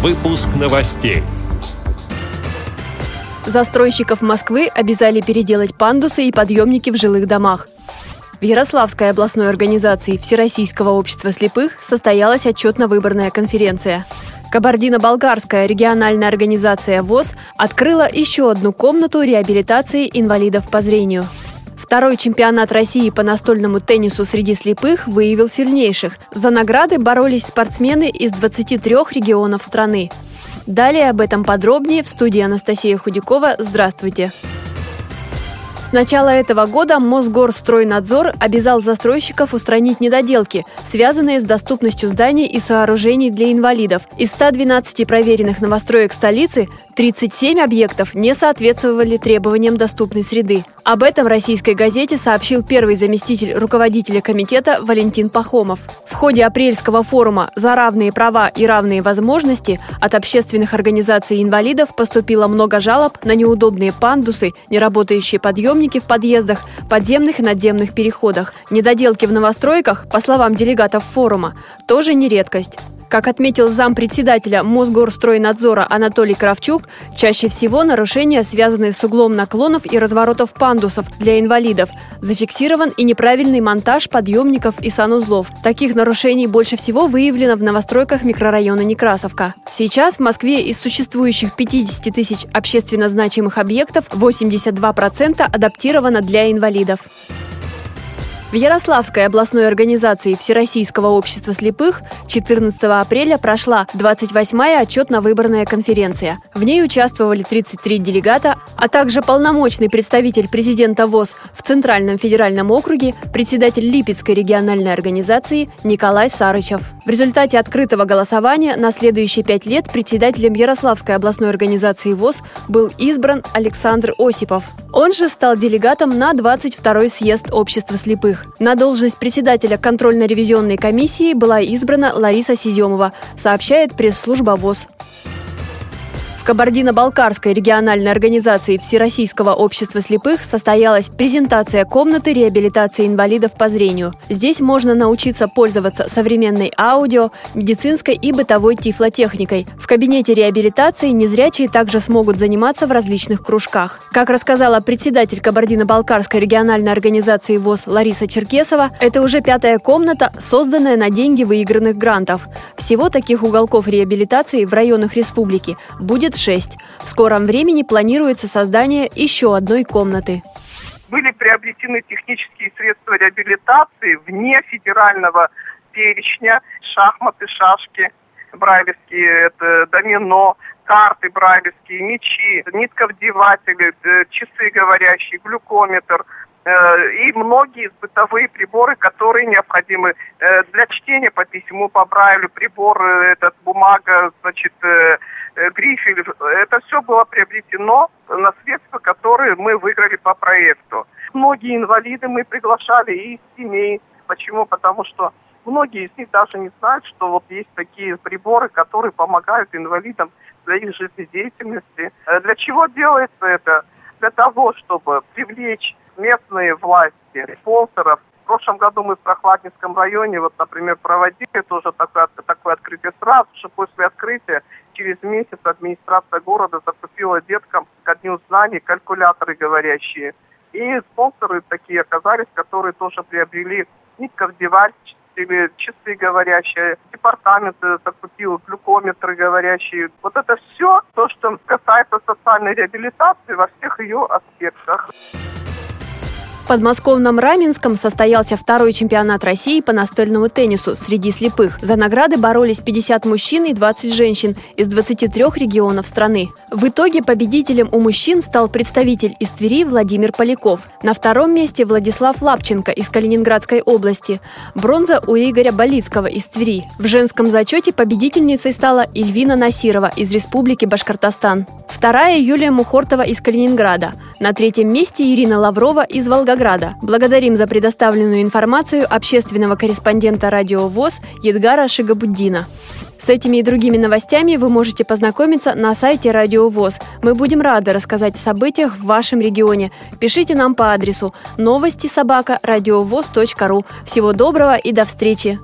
Выпуск новостей. Застройщиков Москвы обязали переделать пандусы и подъемники в жилых домах. В Ярославской областной организации Всероссийского общества слепых состоялась отчетно-выборная конференция. Кабардино-Балкарская региональная организация ВОЗ открыла еще одну комнату реабилитации инвалидов по зрению – Второй чемпионат России по настольному теннису среди слепых выявил сильнейших. За награды боролись спортсмены из 23 регионов страны. Далее об этом подробнее в студии Анастасия Худякова. Здравствуйте! С начала этого года Мосгорстройнадзор обязал застройщиков устранить недоделки, связанные с доступностью зданий и сооружений для инвалидов. Из 112 проверенных новостроек столицы 37 объектов не соответствовали требованиям доступной среды. Об этом российской газете сообщил первый заместитель руководителя комитета Валентин Пахомов. В ходе апрельского форума «За равные права и равные возможности» от общественных организаций инвалидов поступило много жалоб на неудобные пандусы, неработающие подъемники в подъездах, подземных и надземных переходах. Недоделки в новостройках, по словам делегатов форума, тоже не редкость. Как отметил зампредседателя Мосгорстройнадзора Анатолий Кравчук, чаще всего нарушения связаны с углом наклонов и разворотов пандусов для инвалидов. Зафиксирован и неправильный монтаж подъемников и санузлов. Таких нарушений больше всего выявлено в новостройках микрорайона Некрасовка. Сейчас в Москве из существующих 50 тысяч общественно значимых объектов 82% адаптировано для инвалидов. В Ярославской областной организации Всероссийского общества слепых 14 апреля прошла 28-я отчетно-выборная конференция. В ней участвовали 33 делегата, а также полномочный представитель президента ВОЗ в Центральном федеральном округе, председатель Липецкой региональной организации Николай Сарычев. В результате открытого голосования на следующие пять лет председателем Ярославской областной организации ВОЗ был избран Александр Осипов. Он же стал делегатом на 22-й съезд общества слепых. На должность председателя контрольно-ревизионной комиссии была избрана Лариса Сиземова, сообщает пресс-служба ВОЗ. Кабардино-Балкарской региональной организации Всероссийского общества слепых состоялась презентация комнаты реабилитации инвалидов по зрению. Здесь можно научиться пользоваться современной аудио, медицинской и бытовой тифлотехникой. В кабинете реабилитации незрячие также смогут заниматься в различных кружках. Как рассказала председатель Кабардино-Балкарской региональной организации ВОЗ Лариса Черкесова, это уже пятая комната, созданная на деньги выигранных грантов. Всего таких уголков реабилитации в районах республики будет 6. В скором времени планируется создание еще одной комнаты. Были приобретены технические средства реабилитации вне федерального перечня, шахматы, шашки, брайлевские, это домино, карты брайлевские, мечи, нитковдеватели, э, часы говорящие, глюкометр – Э, и многие бытовые приборы, которые необходимы э, для чтения по письму, по Брайлю, прибор, этот бумага, значит, грифель. Это все было приобретено на средства, которые мы выиграли по проекту. Многие инвалиды мы приглашали и из семей. Почему? Потому что многие из них даже не знают, что вот есть такие приборы, которые помогают инвалидам для их жизнедеятельности. Для чего делается это? Для того, чтобы привлечь местные власти, спонсоров. В прошлом году мы в Прохладнинском районе, вот, например, проводили тоже такое, такое открытие сразу же после открытия. Через месяц администрация города закупила деткам ко дню знаний калькуляторы говорящие. И спонсоры такие оказались, которые тоже приобрели нитков девайс, или часы говорящие, департамент закупил глюкометры говорящие. Вот это все то, что касается социальной реабилитации во всех ее аспектах подмосковном Раменском состоялся второй чемпионат России по настольному теннису среди слепых. За награды боролись 50 мужчин и 20 женщин из 23 регионов страны. В итоге победителем у мужчин стал представитель из Твери Владимир Поляков. На втором месте Владислав Лапченко из Калининградской области. Бронза у Игоря Болицкого из Твери. В женском зачете победительницей стала Ильвина Насирова из Республики Башкортостан. Вторая Юлия Мухортова из Калининграда. На третьем месте Ирина Лаврова из Волгограда. Благодарим за предоставленную информацию общественного корреспондента радио ВОЗ Едгара Шигабуддина. С этими и другими новостями вы можете познакомиться на сайте Радио ВОЗ. Мы будем рады рассказать о событиях в вашем регионе. Пишите нам по адресу новости собака ру. Всего доброго и до встречи!